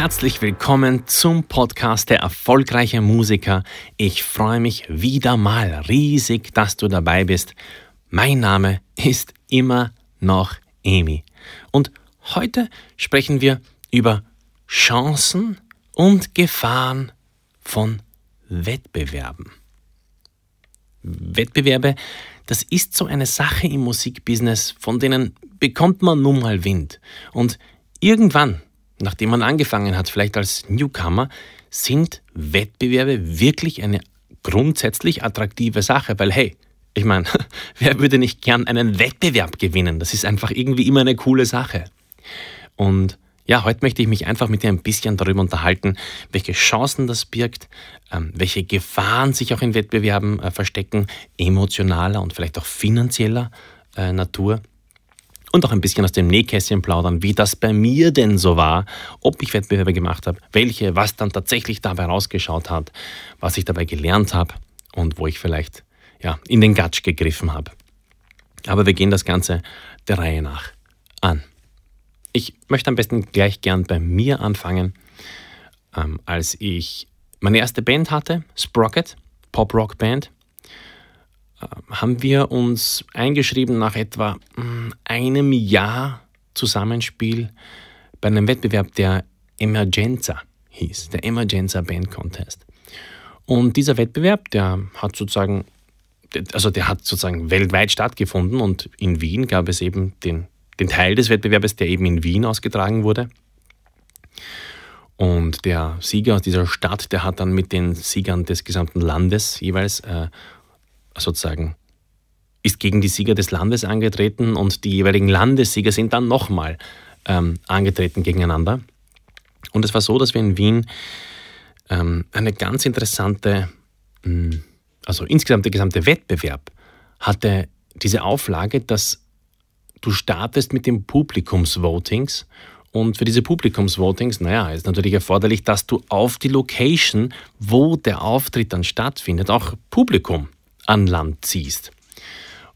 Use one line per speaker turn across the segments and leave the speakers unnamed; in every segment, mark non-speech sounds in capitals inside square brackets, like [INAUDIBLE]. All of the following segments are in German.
Herzlich willkommen zum Podcast der erfolgreiche Musiker. Ich freue mich wieder mal riesig, dass du dabei bist. Mein Name ist immer noch Emi. Und heute sprechen wir über Chancen und Gefahren von Wettbewerben. Wettbewerbe, das ist so eine Sache im Musikbusiness, von denen bekommt man nun mal Wind. Und irgendwann nachdem man angefangen hat, vielleicht als Newcomer, sind Wettbewerbe wirklich eine grundsätzlich attraktive Sache, weil hey, ich meine, [LAUGHS] wer würde nicht gern einen Wettbewerb gewinnen? Das ist einfach irgendwie immer eine coole Sache. Und ja, heute möchte ich mich einfach mit dir ein bisschen darüber unterhalten, welche Chancen das birgt, ähm, welche Gefahren sich auch in Wettbewerben äh, verstecken, emotionaler und vielleicht auch finanzieller äh, Natur und auch ein bisschen aus dem Nähkästchen plaudern, wie das bei mir denn so war, ob ich Wettbewerbe gemacht habe, welche, was dann tatsächlich dabei rausgeschaut hat, was ich dabei gelernt habe und wo ich vielleicht ja, in den Gatsch gegriffen habe. Aber wir gehen das Ganze der Reihe nach an. Ich möchte am besten gleich gern bei mir anfangen, ähm, als ich meine erste Band hatte, Sprocket, Pop-Rock-Band haben wir uns eingeschrieben nach etwa hm, einem Jahr Zusammenspiel bei einem Wettbewerb, der Emergenza hieß, der Emergenza Band Contest. Und dieser Wettbewerb, der hat sozusagen, also der hat sozusagen weltweit stattgefunden und in Wien gab es eben den, den Teil des Wettbewerbes, der eben in Wien ausgetragen wurde. Und der Sieger aus dieser Stadt, der hat dann mit den Siegern des gesamten Landes jeweils äh, sozusagen ist gegen die Sieger des Landes angetreten und die jeweiligen Landessieger sind dann nochmal ähm, angetreten gegeneinander. Und es war so, dass wir in Wien ähm, eine ganz interessante, hm, also insgesamt der gesamte Wettbewerb hatte diese Auflage, dass du startest mit den Publikumsvotings und für diese Publikumsvotings, naja, ist natürlich erforderlich, dass du auf die Location, wo der Auftritt dann stattfindet, auch Publikum an Land ziehst.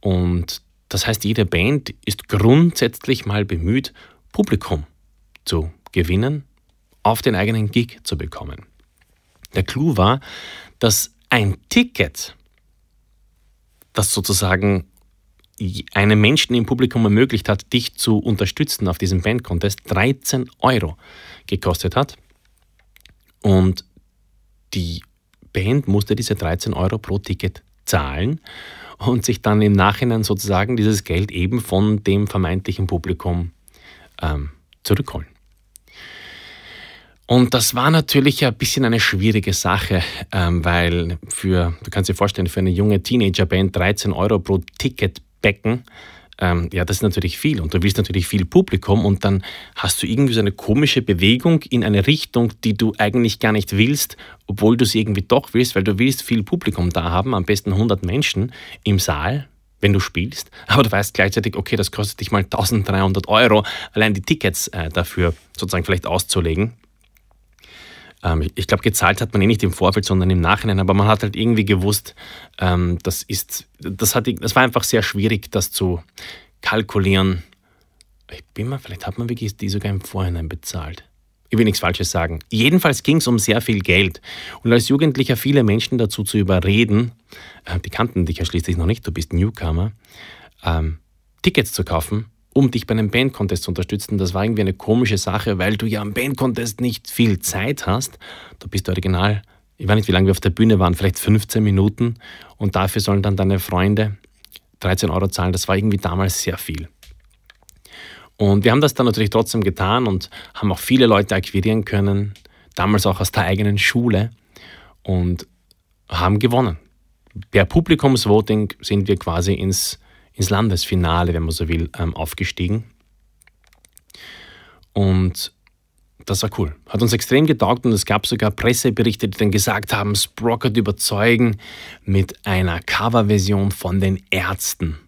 Und das heißt, jede Band ist grundsätzlich mal bemüht, Publikum zu gewinnen, auf den eigenen Gig zu bekommen. Der Clou war, dass ein Ticket, das sozusagen einem Menschen im Publikum ermöglicht hat, dich zu unterstützen auf diesem Bandcontest, 13 Euro gekostet hat. Und die Band musste diese 13 Euro pro Ticket zahlen und sich dann im Nachhinein sozusagen dieses Geld eben von dem vermeintlichen Publikum ähm, zurückholen. Und das war natürlich ein bisschen eine schwierige Sache, ähm, weil für, du kannst dir vorstellen, für eine junge Teenagerband 13 Euro pro Ticket becken, ähm, ja, das ist natürlich viel und du willst natürlich viel Publikum und dann hast du irgendwie so eine komische Bewegung in eine Richtung, die du eigentlich gar nicht willst, obwohl du sie irgendwie doch willst, weil du willst viel Publikum da haben, am besten 100 Menschen im Saal, wenn du spielst, [LAUGHS] aber du weißt gleichzeitig, okay, das kostet dich mal 1300 Euro, allein die Tickets äh, dafür sozusagen vielleicht auszulegen. Ähm, ich glaube, gezahlt hat man eh nicht im Vorfeld, sondern im Nachhinein, aber man hat halt irgendwie gewusst, ähm, das ist, das, hat, das war einfach sehr schwierig, das zu kalkulieren. Ich bin mal, vielleicht hat man wirklich die sogar im Vorhinein bezahlt. Ich will nichts Falsches sagen. Jedenfalls ging es um sehr viel Geld. Und als Jugendlicher viele Menschen dazu zu überreden, äh, die kannten dich ja schließlich noch nicht, du bist Newcomer, ähm, Tickets zu kaufen, um dich bei einem Bandcontest zu unterstützen. Das war irgendwie eine komische Sache, weil du ja am Bandcontest nicht viel Zeit hast. Du bist original, ich weiß nicht, wie lange wir auf der Bühne waren, vielleicht 15 Minuten und dafür sollen dann deine Freunde 13 Euro zahlen. Das war irgendwie damals sehr viel. Und wir haben das dann natürlich trotzdem getan und haben auch viele Leute akquirieren können, damals auch aus der eigenen Schule und haben gewonnen. Per Publikumsvoting sind wir quasi ins ins Landesfinale, wenn man so will, ähm, aufgestiegen. Und das war cool. Hat uns extrem getaugt und es gab sogar Presseberichte, die dann gesagt haben, Sprocket überzeugen mit einer Coverversion von den Ärzten.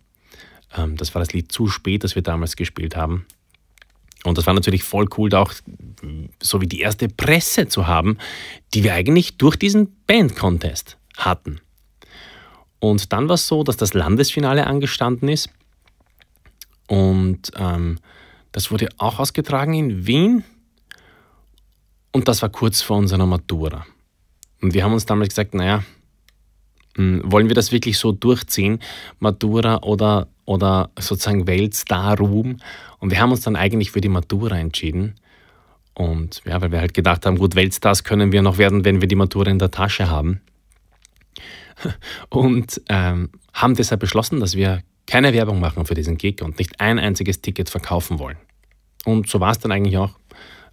Ähm, das war das Lied zu spät, das wir damals gespielt haben. Und das war natürlich voll cool, da auch so wie die erste Presse zu haben, die wir eigentlich durch diesen Band-Contest hatten. Und dann war es so, dass das Landesfinale angestanden ist. Und ähm, das wurde auch ausgetragen in Wien. Und das war kurz vor unserer Matura. Und wir haben uns damals gesagt, naja, hm, wollen wir das wirklich so durchziehen, Matura oder, oder sozusagen Weltstar-Ruhm? Und wir haben uns dann eigentlich für die Matura entschieden. Und ja, weil wir halt gedacht haben, gut, Weltstars können wir noch werden, wenn wir die Matura in der Tasche haben. [LAUGHS] Und ähm, haben deshalb beschlossen, dass wir keine Werbung machen für diesen Gig und nicht ein einziges Ticket verkaufen wollen. Und so war es dann eigentlich auch.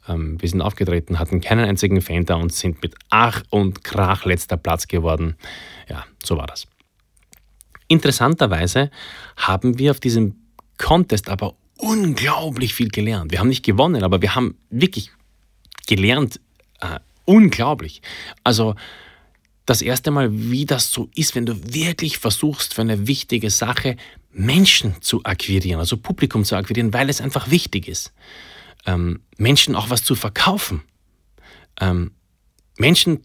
Ähm, wir sind aufgetreten, hatten keinen einzigen Fan da und sind mit Ach und Krach letzter Platz geworden. Ja, so war das. Interessanterweise haben wir auf diesem Contest aber unglaublich viel gelernt. Wir haben nicht gewonnen, aber wir haben wirklich gelernt, äh, unglaublich. Also das erste Mal, wie das so ist, wenn du wirklich versuchst, für eine wichtige Sache Menschen zu akquirieren, also Publikum zu akquirieren, weil es einfach wichtig ist ähm, Menschen auch was zu verkaufen. Ähm, Menschen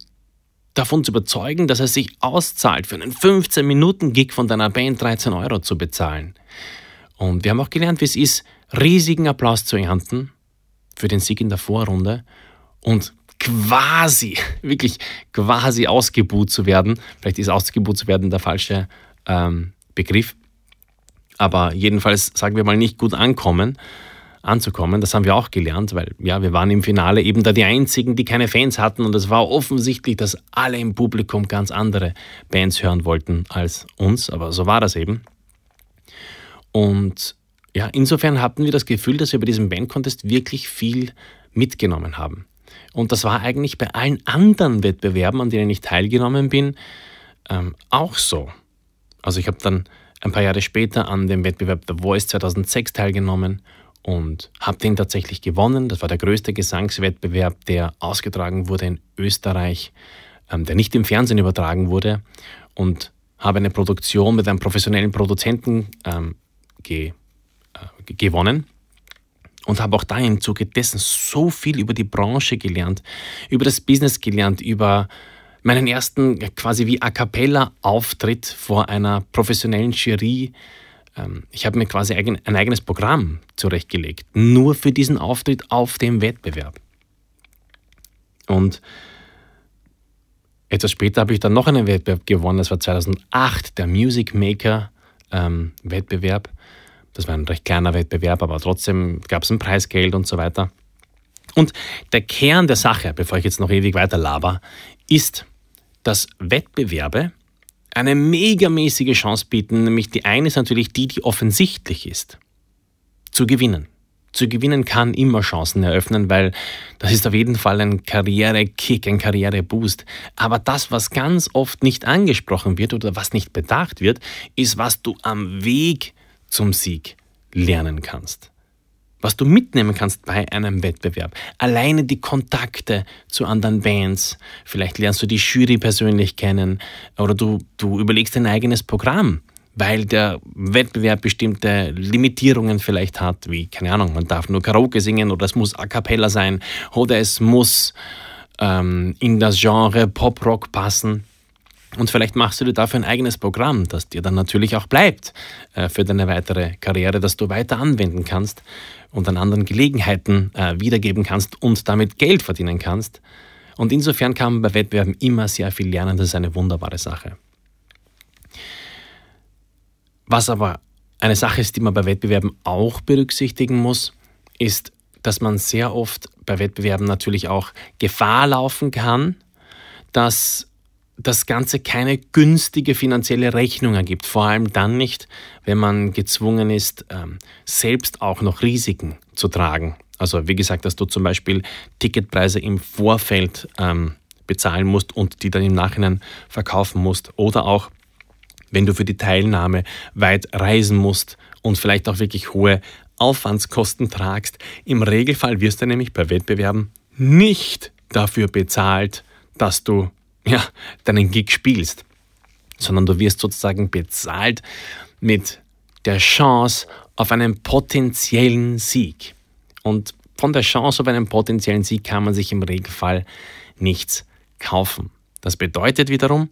davon zu überzeugen, dass es sich auszahlt, für einen 15-Minuten-Gig von deiner Band 13 Euro zu bezahlen. Und wir haben auch gelernt, wie es ist, riesigen Applaus zu ernten für den Sieg in der Vorrunde und quasi, wirklich quasi ausgebuht zu werden. Vielleicht ist ausgebuht zu werden der falsche ähm, Begriff. Aber jedenfalls, sagen wir mal, nicht gut ankommen anzukommen. Das haben wir auch gelernt, weil ja, wir waren im Finale eben da die einzigen, die keine Fans hatten und es war offensichtlich, dass alle im Publikum ganz andere Bands hören wollten als uns, aber so war das eben. Und ja, insofern hatten wir das Gefühl, dass wir bei diesem Bandcontest wirklich viel mitgenommen haben. Und das war eigentlich bei allen anderen Wettbewerben, an denen ich teilgenommen bin, ähm, auch so. Also ich habe dann ein paar Jahre später an dem Wettbewerb The Voice 2006 teilgenommen und habe den tatsächlich gewonnen. Das war der größte Gesangswettbewerb, der ausgetragen wurde in Österreich, ähm, der nicht im Fernsehen übertragen wurde und habe eine Produktion mit einem professionellen Produzenten ähm, ge, äh, gewonnen und habe auch da im Zuge dessen so viel über die Branche gelernt, über das Business gelernt, über meinen ersten quasi wie A cappella Auftritt vor einer professionellen Jury ähm, ich habe mir quasi ein eigenes Programm zurechtgelegt, nur für diesen Auftritt auf dem Wettbewerb. Und etwas später habe ich dann noch einen Wettbewerb gewonnen, das war 2008, der Music Maker ähm, Wettbewerb. Das war ein recht kleiner Wettbewerb, aber trotzdem gab es ein Preisgeld und so weiter. Und der Kern der Sache, bevor ich jetzt noch ewig weiter laber, ist, dass Wettbewerbe eine megamäßige Chance bieten, nämlich die eine ist natürlich die, die offensichtlich ist. Zu gewinnen. Zu gewinnen kann immer Chancen eröffnen, weil das ist auf jeden Fall ein Karrierekick, ein Karriereboost. Aber das, was ganz oft nicht angesprochen wird oder was nicht bedacht wird, ist, was du am Weg zum Sieg lernen kannst was du mitnehmen kannst bei einem Wettbewerb. Alleine die Kontakte zu anderen Bands, vielleicht lernst du die Jury persönlich kennen oder du, du überlegst dein eigenes Programm, weil der Wettbewerb bestimmte Limitierungen vielleicht hat, wie, keine Ahnung, man darf nur Karaoke singen oder es muss a cappella sein oder es muss ähm, in das Genre Pop-Rock passen. Und vielleicht machst du dir dafür ein eigenes Programm, das dir dann natürlich auch bleibt äh, für deine weitere Karriere, das du weiter anwenden kannst und an anderen Gelegenheiten äh, wiedergeben kannst und damit Geld verdienen kannst. Und insofern kann man bei Wettbewerben immer sehr viel lernen. Das ist eine wunderbare Sache. Was aber eine Sache ist, die man bei Wettbewerben auch berücksichtigen muss, ist, dass man sehr oft bei Wettbewerben natürlich auch Gefahr laufen kann, dass das Ganze keine günstige finanzielle Rechnung ergibt. Vor allem dann nicht, wenn man gezwungen ist, ähm, selbst auch noch Risiken zu tragen. Also wie gesagt, dass du zum Beispiel Ticketpreise im Vorfeld ähm, bezahlen musst und die dann im Nachhinein verkaufen musst. Oder auch, wenn du für die Teilnahme weit reisen musst und vielleicht auch wirklich hohe Aufwandskosten tragst. Im Regelfall wirst du nämlich bei Wettbewerben nicht dafür bezahlt, dass du ja, deinen Gig spielst, sondern du wirst sozusagen bezahlt mit der Chance auf einen potenziellen Sieg. Und von der Chance auf einen potenziellen Sieg kann man sich im Regelfall nichts kaufen. Das bedeutet wiederum,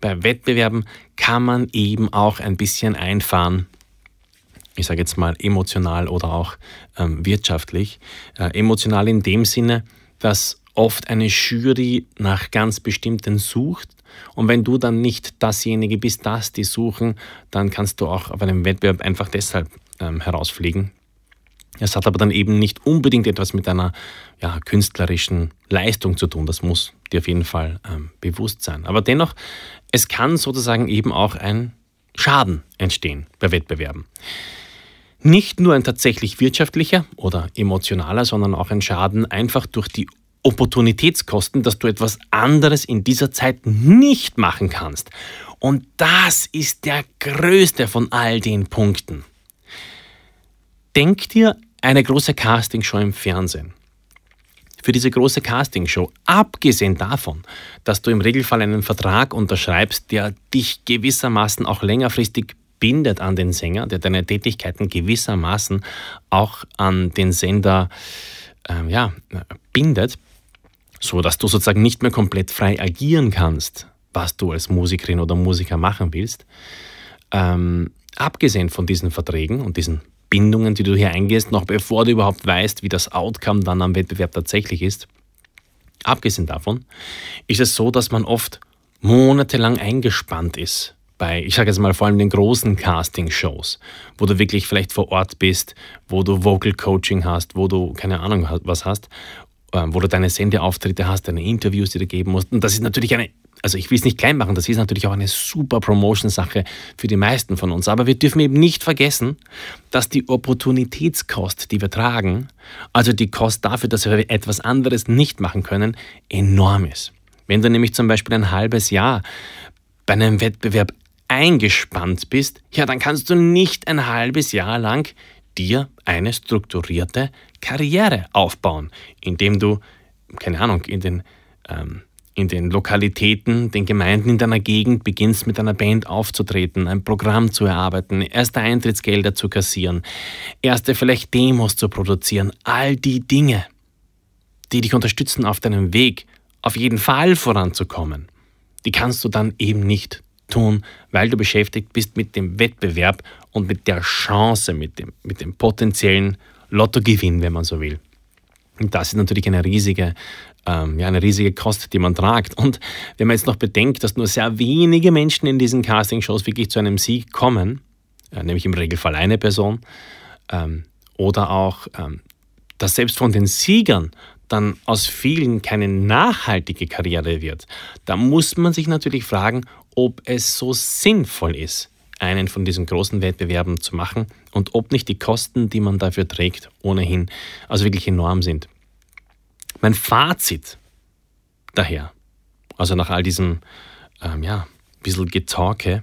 bei Wettbewerben kann man eben auch ein bisschen einfahren, ich sage jetzt mal emotional oder auch ähm, wirtschaftlich. Äh, emotional in dem Sinne, dass oft eine Jury nach ganz bestimmten sucht und wenn du dann nicht dasjenige bist, das die suchen, dann kannst du auch auf einem Wettbewerb einfach deshalb ähm, herausfliegen. Es hat aber dann eben nicht unbedingt etwas mit einer ja, künstlerischen Leistung zu tun. Das muss dir auf jeden Fall ähm, bewusst sein. Aber dennoch, es kann sozusagen eben auch ein Schaden entstehen bei Wettbewerben. Nicht nur ein tatsächlich wirtschaftlicher oder emotionaler, sondern auch ein Schaden einfach durch die Opportunitätskosten, dass du etwas anderes in dieser Zeit nicht machen kannst. Und das ist der größte von all den Punkten. Denk dir eine große Castingshow im Fernsehen. Für diese große Castingshow, abgesehen davon, dass du im Regelfall einen Vertrag unterschreibst, der dich gewissermaßen auch längerfristig bindet an den Sänger, der deine Tätigkeiten gewissermaßen auch an den Sender äh, ja, bindet, so dass du sozusagen nicht mehr komplett frei agieren kannst, was du als Musikerin oder Musiker machen willst. Ähm, abgesehen von diesen Verträgen und diesen Bindungen, die du hier eingehst, noch bevor du überhaupt weißt, wie das Outcome dann am Wettbewerb tatsächlich ist. Abgesehen davon ist es so, dass man oft monatelang eingespannt ist bei, ich sage jetzt mal vor allem den großen Casting-Shows, wo du wirklich vielleicht vor Ort bist, wo du Vocal Coaching hast, wo du keine Ahnung was hast, wo du deine Sendeauftritte hast, deine Interviews, die du geben musst. Und das ist natürlich eine also ich will es nicht klein machen, das ist natürlich auch eine super Promotion-Sache für die meisten von uns. Aber wir dürfen eben nicht vergessen, dass die Opportunitätskost, die wir tragen, also die Kost dafür, dass wir etwas anderes nicht machen können, enorm ist. Wenn du nämlich zum Beispiel ein halbes Jahr bei einem Wettbewerb eingespannt bist, ja, dann kannst du nicht ein halbes Jahr lang dir eine strukturierte Karriere aufbauen, indem du, keine Ahnung, in den ähm, in den Lokalitäten, den Gemeinden in deiner Gegend beginnst mit einer Band aufzutreten, ein Programm zu erarbeiten, erste Eintrittsgelder zu kassieren, erste vielleicht Demos zu produzieren, all die Dinge, die dich unterstützen auf deinem Weg, auf jeden Fall voranzukommen, die kannst du dann eben nicht tun, weil du beschäftigt bist mit dem Wettbewerb und mit der Chance, mit dem, mit dem potenziellen Lottogewinn, wenn man so will. Und das ist natürlich eine riesige ähm, ja, eine riesige Kost, die man tragt. Und wenn man jetzt noch bedenkt, dass nur sehr wenige Menschen in diesen Castingshows wirklich zu einem Sieg kommen, äh, nämlich im Regelfall eine Person, ähm, oder auch, ähm, dass selbst von den Siegern dann aus vielen keine nachhaltige Karriere wird, da muss man sich natürlich fragen, ob es so sinnvoll ist, einen von diesen großen Wettbewerben zu machen und ob nicht die Kosten, die man dafür trägt, ohnehin also wirklich enorm sind. Mein Fazit daher, also nach all diesem, ähm, ja, bisschen Getalke,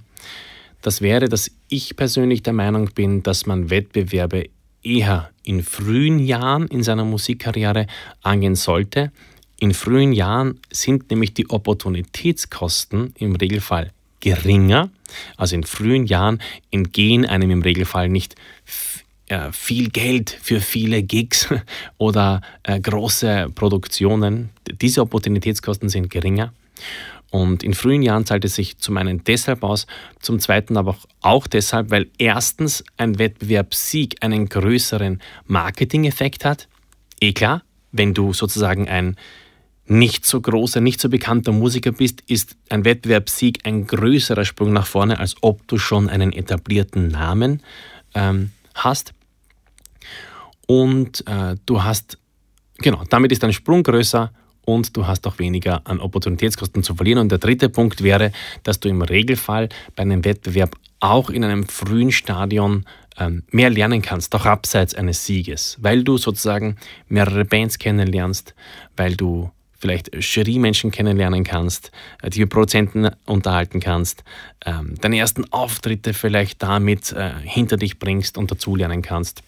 das wäre, dass ich persönlich der Meinung bin, dass man Wettbewerbe eher in frühen Jahren in seiner Musikkarriere angehen sollte. In frühen Jahren sind nämlich die Opportunitätskosten im Regelfall geringer. Also in frühen Jahren entgehen einem im Regelfall nicht äh, viel Geld für viele Gigs [LAUGHS] oder äh, große Produktionen. Diese Opportunitätskosten sind geringer. Und in frühen Jahren zahlt es sich zum einen deshalb aus, zum zweiten aber auch deshalb, weil erstens ein Wettbewerbssieg einen größeren Marketing-Effekt hat. Eh klar, wenn du sozusagen ein nicht so großer, nicht so bekannter Musiker bist, ist ein Wettbewerbssieg ein größerer Sprung nach vorne, als ob du schon einen etablierten Namen ähm, hast. Und äh, du hast, genau, damit ist dein Sprung größer und du hast auch weniger an Opportunitätskosten zu verlieren. Und der dritte Punkt wäre, dass du im Regelfall bei einem Wettbewerb auch in einem frühen Stadion ähm, mehr lernen kannst, auch abseits eines Sieges, weil du sozusagen mehrere Bands kennenlernst, weil du vielleicht Jury-Menschen kennenlernen kannst, äh, die Produzenten unterhalten kannst, ähm, deine ersten Auftritte vielleicht damit äh, hinter dich bringst und dazulernen kannst.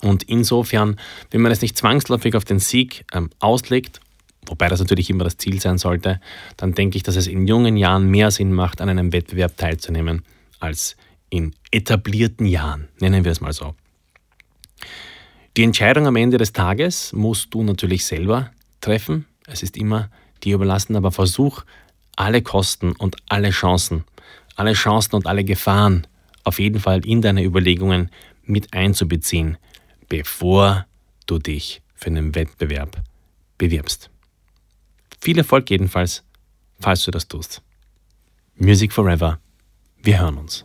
Und insofern, wenn man es nicht zwangsläufig auf den Sieg ähm, auslegt, wobei das natürlich immer das Ziel sein sollte, dann denke ich, dass es in jungen Jahren mehr Sinn macht, an einem Wettbewerb teilzunehmen, als in etablierten Jahren, nennen wir es mal so. Die Entscheidung am Ende des Tages musst du natürlich selber treffen. Es ist immer dir überlassen, aber versuch alle Kosten und alle Chancen, alle Chancen und alle Gefahren auf jeden Fall in deine Überlegungen mit einzubeziehen, bevor du dich für einen Wettbewerb bewirbst. Viel Erfolg jedenfalls, falls du das tust. Music Forever. Wir hören uns.